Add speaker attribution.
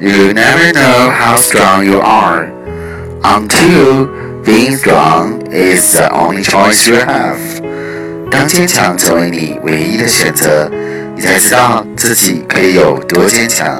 Speaker 1: You never know how strong you are until being strong is the only choice you have. 当坚强成为你唯一的选择，你才知道自己可以有多坚强。